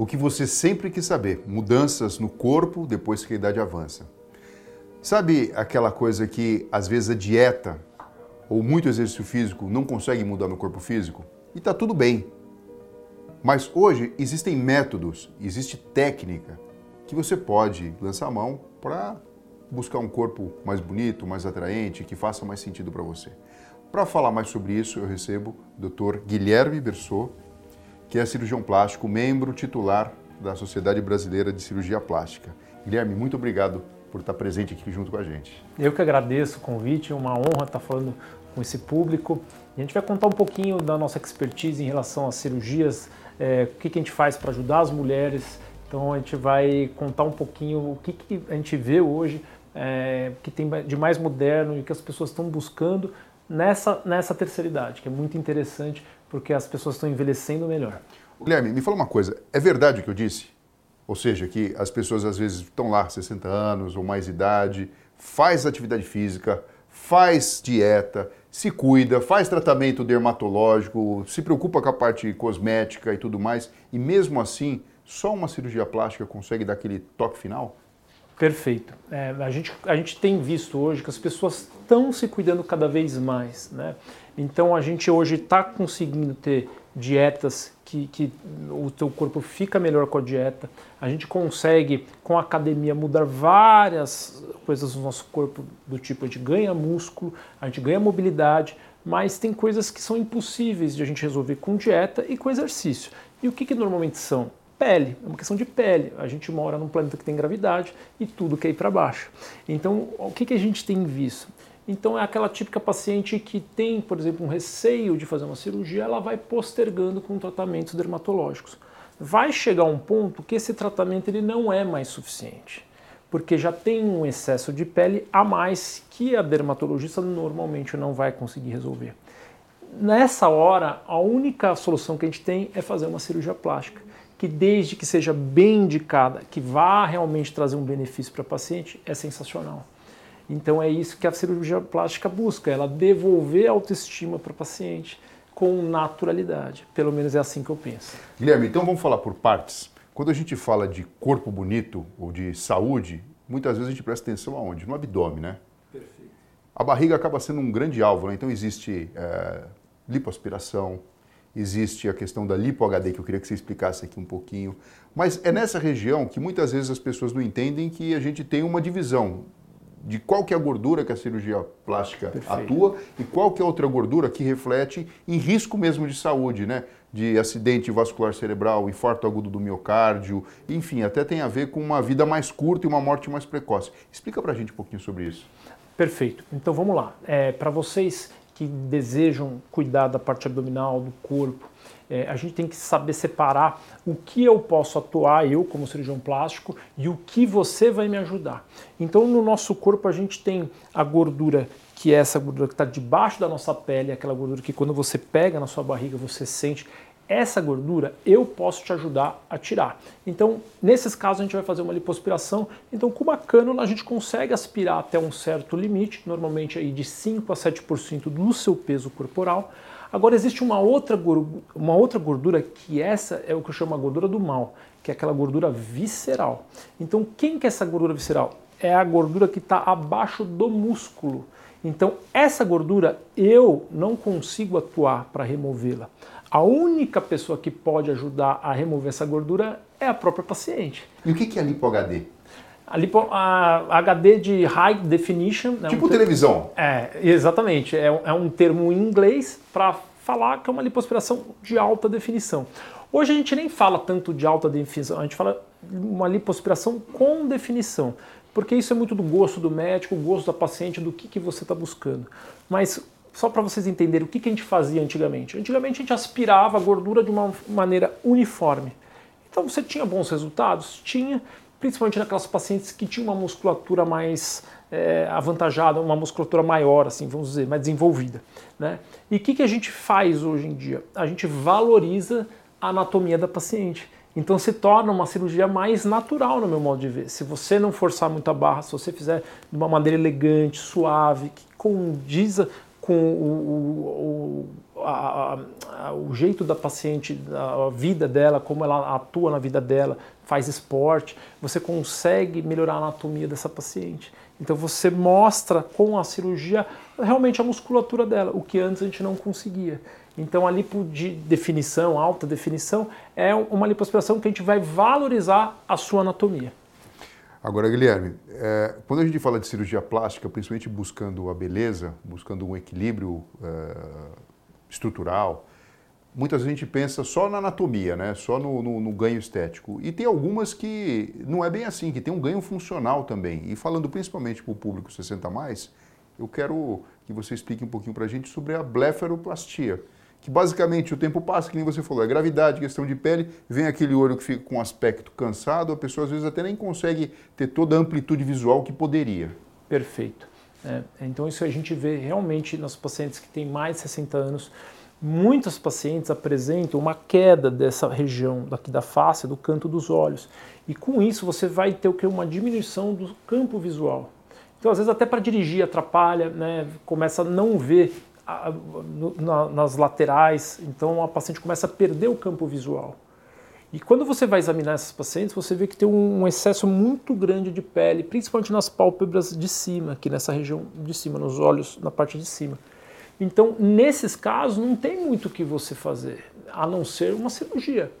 O que você sempre quis saber: mudanças no corpo depois que a idade avança. Sabe aquela coisa que às vezes a dieta ou muito exercício físico não consegue mudar no corpo físico? E está tudo bem. Mas hoje existem métodos, existe técnica que você pode lançar a mão para buscar um corpo mais bonito, mais atraente, que faça mais sentido para você. Para falar mais sobre isso, eu recebo o Dr. Guilherme Bersot, que é cirurgião plástico, membro titular da Sociedade Brasileira de Cirurgia Plástica. Guilherme, muito obrigado por estar presente aqui junto com a gente. Eu que agradeço o convite, é uma honra estar falando com esse público. A gente vai contar um pouquinho da nossa expertise em relação às cirurgias, é, o que, que a gente faz para ajudar as mulheres. Então a gente vai contar um pouquinho o que, que a gente vê hoje é, que tem de mais moderno e que as pessoas estão buscando nessa, nessa terceira idade, que é muito interessante porque as pessoas estão envelhecendo melhor. Guilherme, me fala uma coisa, é verdade o que eu disse? Ou seja, que as pessoas às vezes estão lá 60 anos ou mais idade, faz atividade física, faz dieta, se cuida, faz tratamento dermatológico, se preocupa com a parte cosmética e tudo mais, e mesmo assim, só uma cirurgia plástica consegue dar aquele toque final? Perfeito. É, a, gente, a gente tem visto hoje que as pessoas estão se cuidando cada vez mais. Né? Então a gente hoje está conseguindo ter dietas que, que o teu corpo fica melhor com a dieta. A gente consegue, com a academia, mudar várias coisas no nosso corpo, do tipo a gente ganha músculo, a gente ganha mobilidade, mas tem coisas que são impossíveis de a gente resolver com dieta e com exercício. E o que, que normalmente são? Pele, é uma questão de pele. A gente mora num planeta que tem gravidade e tudo quer ir para baixo. Então, o que, que a gente tem visto? Então, é aquela típica paciente que tem, por exemplo, um receio de fazer uma cirurgia, ela vai postergando com tratamentos dermatológicos. Vai chegar um ponto que esse tratamento ele não é mais suficiente, porque já tem um excesso de pele a mais que a dermatologista normalmente não vai conseguir resolver. Nessa hora, a única solução que a gente tem é fazer uma cirurgia plástica que desde que seja bem indicada, que vá realmente trazer um benefício para a paciente, é sensacional. Então é isso que a cirurgia plástica busca, ela devolver a autoestima para o paciente com naturalidade. Pelo menos é assim que eu penso. Guilherme, então vamos falar por partes. Quando a gente fala de corpo bonito ou de saúde, muitas vezes a gente presta atenção aonde? No abdômen, né? Perfeito. A barriga acaba sendo um grande alvo, né? Então existe é, lipoaspiração, existe a questão da lipo-HD, que eu queria que você explicasse aqui um pouquinho. Mas é nessa região que muitas vezes as pessoas não entendem que a gente tem uma divisão de qual que é a gordura que a cirurgia plástica Perfeito. atua e qual que é outra gordura que reflete em risco mesmo de saúde, né? De acidente vascular cerebral, infarto agudo do miocárdio, enfim, até tem a ver com uma vida mais curta e uma morte mais precoce. Explica pra gente um pouquinho sobre isso. Perfeito. Então vamos lá. É, para vocês que desejam cuidar da parte abdominal, do corpo. É, a gente tem que saber separar o que eu posso atuar, eu como cirurgião plástico, e o que você vai me ajudar. Então, no nosso corpo, a gente tem a gordura, que é essa gordura que está debaixo da nossa pele, aquela gordura que quando você pega na sua barriga você sente essa gordura eu posso te ajudar a tirar. Então, nesses casos, a gente vai fazer uma lipoaspiração. Então, com uma cânula, a gente consegue aspirar até um certo limite, normalmente aí de 5 a 7% do seu peso corporal. Agora, existe uma outra, uma outra gordura que essa é o que eu chamo a gordura do mal, que é aquela gordura visceral. Então, quem que é essa gordura visceral? É a gordura que está abaixo do músculo. Então, essa gordura eu não consigo atuar para removê-la. A única pessoa que pode ajudar a remover essa gordura é a própria paciente. E o que é lipo HD? A, lipo, a HD de High Definition. Né, tipo um televisão. É, exatamente. É, é um termo em inglês para falar que é uma lipoaspiração de alta definição. Hoje a gente nem fala tanto de alta definição, a gente fala uma lipoaspiração com definição, porque isso é muito do gosto do médico, gosto da paciente, do que, que você está buscando. Mas só para vocês entenderem o que, que a gente fazia antigamente. Antigamente a gente aspirava a gordura de uma maneira uniforme. Então você tinha bons resultados? Tinha, principalmente naquelas pacientes que tinham uma musculatura mais é, avantajada, uma musculatura maior, assim, vamos dizer, mais desenvolvida. Né? E o que, que a gente faz hoje em dia? A gente valoriza a anatomia da paciente. Então se torna uma cirurgia mais natural no meu modo de ver. Se você não forçar muito a barra, se você fizer de uma maneira elegante, suave, que condiza com o, o, a, a, o jeito da paciente, a vida dela, como ela atua na vida dela, faz esporte, você consegue melhorar a anatomia dessa paciente. Então você mostra com a cirurgia realmente a musculatura dela, o que antes a gente não conseguia. Então a lipo de definição, alta definição, é uma lipoaspiração que a gente vai valorizar a sua anatomia. Agora, Guilherme, é, quando a gente fala de cirurgia plástica, principalmente buscando a beleza, buscando um equilíbrio é, estrutural, muitas vezes a gente pensa só na anatomia, né? só no, no, no, ganho estético. E tem algumas que não é bem assim, que tem um ganho funcional também. E falando principalmente para o público 60 mais, eu quero que você explique um pouquinho para a gente sobre a blefaroplastia que basicamente o tempo passa, que nem você falou, é gravidade, questão de pele, vem aquele olho que fica com aspecto cansado, a pessoa às vezes até nem consegue ter toda a amplitude visual que poderia. Perfeito. É, então isso a gente vê realmente nos pacientes que têm mais de 60 anos, muitos pacientes apresentam uma queda dessa região daqui da face, do canto dos olhos. E com isso você vai ter o que uma diminuição do campo visual. Então às vezes até para dirigir atrapalha, né? começa a não ver na, nas laterais, então a paciente começa a perder o campo visual. E quando você vai examinar esses pacientes, você vê que tem um excesso muito grande de pele, principalmente nas pálpebras de cima, aqui nessa região de cima, nos olhos, na parte de cima. Então, nesses casos, não tem muito o que você fazer, a não ser uma cirurgia.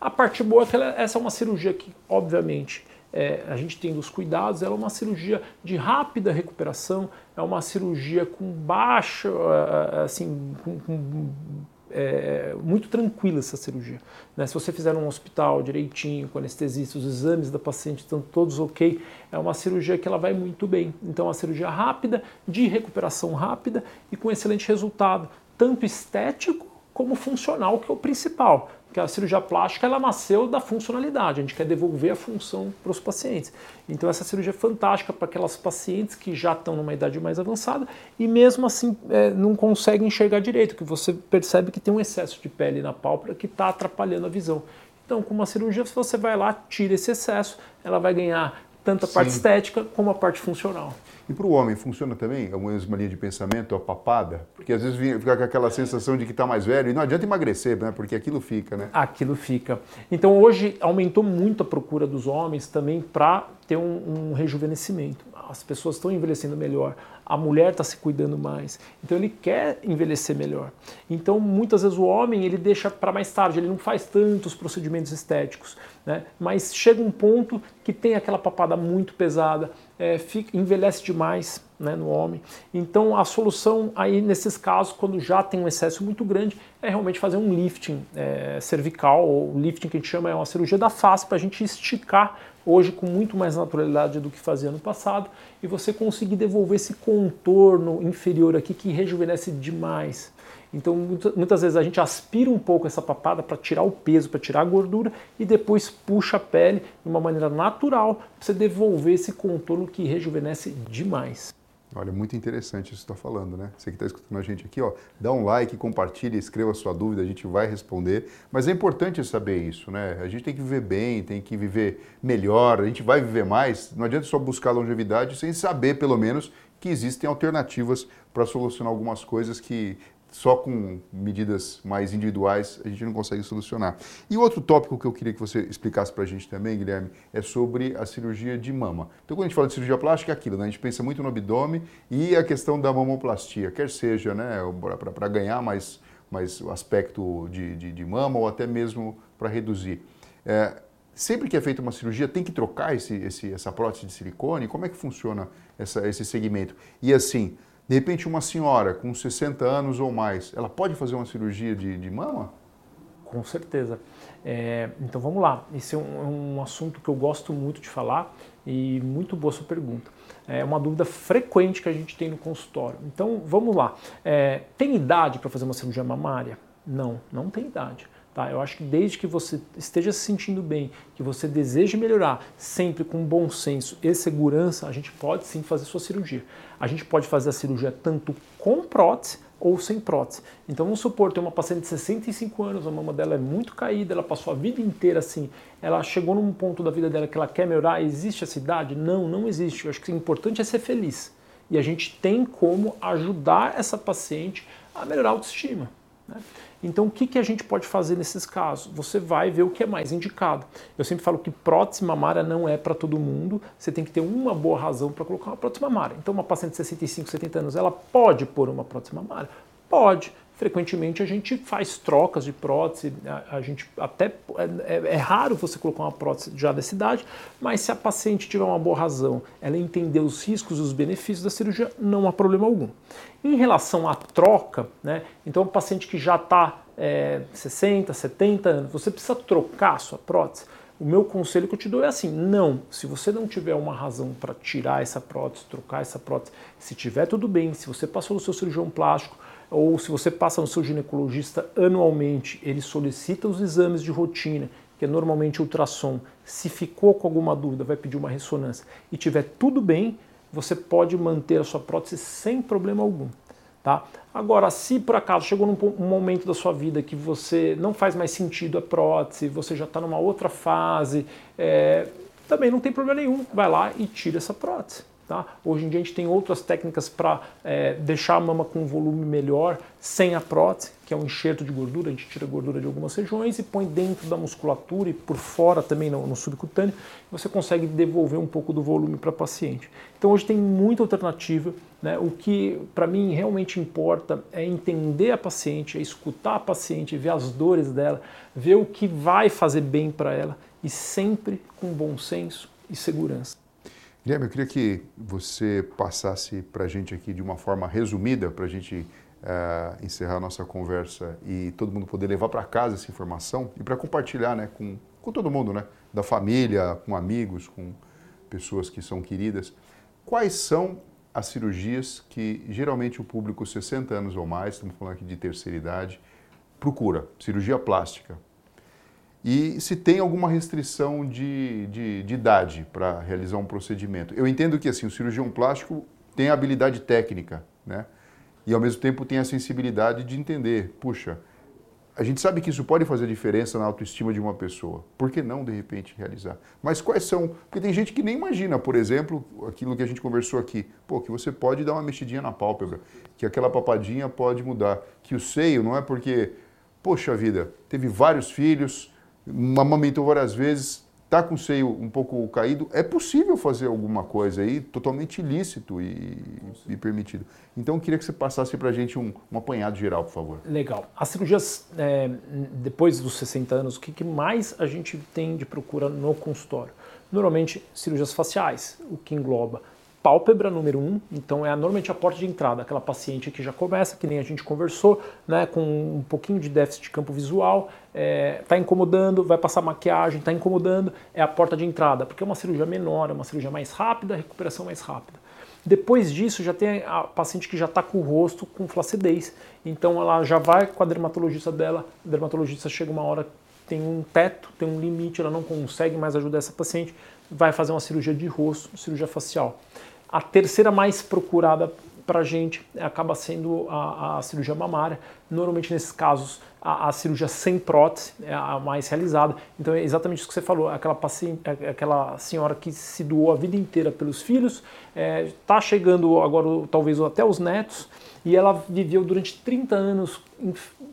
A parte boa é que ela, essa é uma cirurgia que, obviamente, é, a gente tem os cuidados, ela é uma cirurgia de rápida recuperação, é uma cirurgia com baixa, é, é, assim, com, com, é, muito tranquila essa cirurgia. Né? Se você fizer num hospital direitinho, com anestesista, os exames da paciente estão todos ok, é uma cirurgia que ela vai muito bem. Então, é uma cirurgia rápida, de recuperação rápida e com excelente resultado, tanto estético como funcional, que é o principal que a cirurgia plástica ela nasceu da funcionalidade, a gente quer devolver a função para os pacientes. Então essa cirurgia é fantástica para aquelas pacientes que já estão numa idade mais avançada e mesmo assim é, não conseguem enxergar direito, que você percebe que tem um excesso de pele na pálpebra que está atrapalhando a visão. Então com uma cirurgia você vai lá, tira esse excesso, ela vai ganhar tanto a parte Sim. estética como a parte funcional. E para o homem funciona também a mesma linha de pensamento, a papada? Porque às vezes fica com aquela sensação de que está mais velho e não adianta emagrecer, né? Porque aquilo fica, né? Aquilo fica. Então hoje aumentou muito a procura dos homens também para ter um, um rejuvenescimento. As pessoas estão envelhecendo melhor, a mulher está se cuidando mais, então ele quer envelhecer melhor. Então muitas vezes o homem ele deixa para mais tarde, ele não faz tantos procedimentos estéticos, né? mas chega um ponto que tem aquela papada muito pesada, é, fica, envelhece demais né, no homem. Então a solução aí nesses casos, quando já tem um excesso muito grande, é realmente fazer um lifting é, cervical, ou lifting que a gente chama é uma cirurgia da face para a gente esticar hoje com muito mais naturalidade do que fazia no passado e você conseguir devolver esse contorno inferior aqui que rejuvenesce demais. Então, muitas vezes a gente aspira um pouco essa papada para tirar o peso, para tirar a gordura e depois puxa a pele de uma maneira natural para você devolver esse contorno que rejuvenesce demais. Olha, muito interessante isso que você está falando, né? Você que está escutando a gente aqui, ó, dá um like, compartilhe, escreva a sua dúvida, a gente vai responder. Mas é importante saber isso, né? A gente tem que viver bem, tem que viver melhor, a gente vai viver mais. Não adianta só buscar longevidade sem saber, pelo menos, que existem alternativas para solucionar algumas coisas que só com medidas mais individuais a gente não consegue solucionar. E outro tópico que eu queria que você explicasse para a gente também, Guilherme, é sobre a cirurgia de mama. Então, quando a gente fala de cirurgia plástica, é aquilo, né? A gente pensa muito no abdômen e a questão da mamoplastia, quer seja né, para ganhar mais, mais aspecto de, de, de mama ou até mesmo para reduzir. É, sempre que é feita uma cirurgia, tem que trocar esse, esse, essa prótese de silicone? Como é que funciona essa, esse segmento? E assim, de repente, uma senhora com 60 anos ou mais, ela pode fazer uma cirurgia de, de mama? Com certeza. É, então vamos lá. Esse é um, um, assunto que eu gosto muito de falar e muito boa sua pergunta. É uma dúvida frequente que a gente tem no consultório. Então vamos lá. É, tem idade para fazer uma cirurgia mamária? Não, não tem idade. Tá? Eu acho que desde que você esteja se sentindo bem, que você deseje melhorar, sempre com bom senso e segurança, a gente pode sim fazer sua cirurgia. A gente pode fazer a cirurgia tanto com prótese ou sem prótese. Então vamos supor, tem uma paciente de 65 anos, a mama dela é muito caída, ela passou a vida inteira assim, ela chegou num ponto da vida dela que ela quer melhorar, existe essa idade? Não, não existe. Eu acho que o importante é ser feliz. E a gente tem como ajudar essa paciente a melhorar a autoestima. Né? Então, o que, que a gente pode fazer nesses casos? Você vai ver o que é mais indicado. Eu sempre falo que prótese mamária não é para todo mundo, você tem que ter uma boa razão para colocar uma prótese mamária. Então, uma paciente de 65, 70 anos, ela pode pôr uma prótese mamária? Pode. Frequentemente a gente faz trocas de prótese, a, a gente até é, é, raro você colocar uma prótese já dessa idade, mas se a paciente tiver uma boa razão, ela entender os riscos e os benefícios da cirurgia, não há problema algum. Em relação à troca, né, então o paciente que já está é, 60, 70 anos, você precisa trocar a sua prótese. O meu conselho que eu te dou é assim: não, se você não tiver uma razão para tirar essa prótese, trocar essa prótese, se tiver tudo bem, se você passou no seu cirurgião plástico, ou se você passa no seu ginecologista anualmente, ele solicita os exames de rotina, que é normalmente ultrassom. Se ficou com alguma dúvida, vai pedir uma ressonância e tiver tudo bem, você pode manter a sua prótese sem problema algum. Tá? Agora, se por acaso chegou num um momento da sua vida que você não faz mais sentido a prótese, você já está numa outra fase, é, também não tem problema nenhum, vai lá e tira essa prótese. Tá? Hoje em dia a gente tem outras técnicas para é, deixar a mama com um volume melhor sem a prótese, que é um enxerto de gordura, a gente tira a gordura de algumas regiões e põe dentro da musculatura e por fora também no, no subcutâneo, você consegue devolver um pouco do volume para a paciente. Então hoje tem muita alternativa, né? o que para mim realmente importa é entender a paciente, é escutar a paciente, ver as dores dela, ver o que vai fazer bem para ela e sempre com bom senso e segurança. Guilherme, eu queria que você passasse para a gente aqui de uma forma resumida, para a gente uh, encerrar a nossa conversa e todo mundo poder levar para casa essa informação e para compartilhar né, com, com todo mundo, né, da família, com amigos, com pessoas que são queridas. Quais são as cirurgias que geralmente o público 60 anos ou mais, estamos falando aqui de terceira idade, procura? Cirurgia plástica, e se tem alguma restrição de, de, de idade para realizar um procedimento. Eu entendo que assim, o cirurgião plástico tem a habilidade técnica, né? E ao mesmo tempo tem a sensibilidade de entender, puxa, a gente sabe que isso pode fazer diferença na autoestima de uma pessoa. Por que não, de repente, realizar? Mas quais são? Porque tem gente que nem imagina, por exemplo, aquilo que a gente conversou aqui. Pô, que você pode dar uma mexidinha na pálpebra, que aquela papadinha pode mudar. Que o seio não é porque, poxa vida, teve vários filhos, amamentou várias vezes, está com o seio um pouco caído, é possível fazer alguma coisa aí totalmente ilícito e, e permitido. Então, eu queria que você passasse para a gente um, um, apanhado geral, por favor. Legal. As cirurgias, é, depois dos 60 anos, o que, que mais a gente tem de procura no consultório? Normalmente, cirurgias faciais, o que engloba pálpebra número um, então é normalmente a porta de entrada, aquela paciente que já começa, que nem a gente conversou, né, com um pouquinho de déficit de campo visual, está é, tá incomodando, vai passar maquiagem, está incomodando, é a porta de entrada, porque é uma cirurgia menor, é uma cirurgia mais rápida, recuperação mais rápida. Depois disso, já tem a paciente que já está com o rosto com flacidez, então ela já vai com a dermatologista dela, a dermatologista chega uma hora tem um teto, tem um limite, ela não consegue mais ajudar essa paciente, vai fazer uma cirurgia de rosto, cirurgia facial. A terceira mais procurada para a gente acaba sendo a, a, cirurgia mamária. Normalmente, nesses casos, a, a, cirurgia sem prótese é a mais realizada. Então, é exatamente isso que você falou: aquela, paciente, aquela senhora que se doou a vida inteira pelos filhos, está é, chegando agora, talvez até os netos, e ela viveu durante 30 anos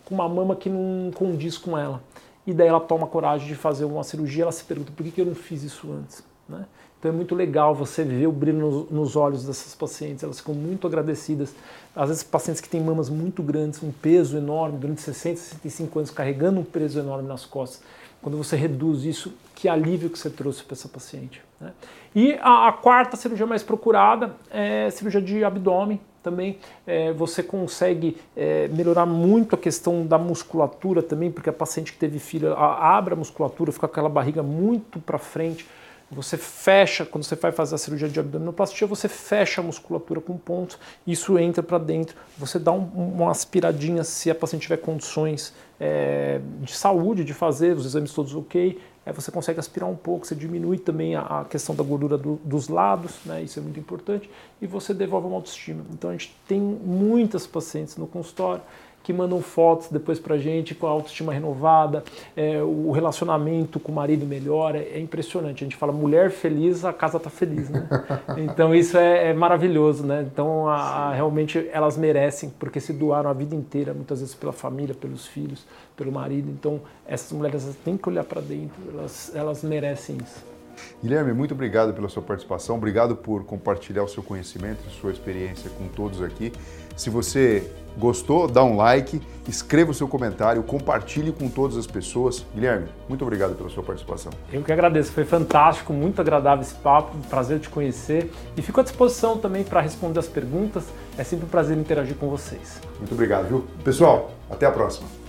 com uma mama que não condiz com ela. E daí ela toma coragem de fazer uma cirurgia, ela se pergunta por que, que eu não fiz isso antes. Né? Então é muito legal você ver o brilho nos, nos, olhos dessas pacientes, elas ficam muito agradecidas. Às vezes pacientes que têm mamas muito grandes, um peso enorme, durante 60, 65 anos, carregando um peso enorme nas costas. Quando você reduz isso, que alívio que você trouxe para essa paciente. Né? E a, a, quarta cirurgia mais procurada é cirurgia de abdômen. Também é, você consegue é, melhorar muito a questão da musculatura também, porque a paciente que teve filho abre a musculatura, fica com aquela barriga muito para frente você fecha, quando você vai fazer a cirurgia de abdominoplastia, você fecha a musculatura com pontos, isso entra para dentro, você dá um, uma aspiradinha se a paciente tiver condições é, de saúde de fazer, os exames todos ok, aí você consegue aspirar um pouco, você diminui também a, a questão da gordura do, dos lados, né, isso é muito importante, e você devolve uma autoestima. Então a gente tem muitas pacientes no consultório que mandam fotos depois pra gente com a autoestima renovada, é, o relacionamento com o marido melhora, é impressionante. A gente fala mulher feliz, a casa tá feliz, né? Então isso é, é maravilhoso, né? Então a, a, realmente elas merecem, porque se doaram a vida inteira, muitas vezes pela família, pelos filhos, pelo marido. Então essas mulheres têm que olhar para dentro, elas, elas merecem isso. Guilherme, muito obrigado pela sua participação, obrigado por compartilhar o seu conhecimento, sua experiência com todos aqui. Se você gostou, dá um like, escreva o seu comentário, compartilhe com todas as pessoas. Guilherme, muito obrigado pela sua participação. Eu que agradeço, foi fantástico, muito agradável esse papo, prazer te conhecer e fico à disposição também para responder as perguntas. É sempre um prazer interagir com vocês. Muito obrigado, viu? Pessoal, até a próxima.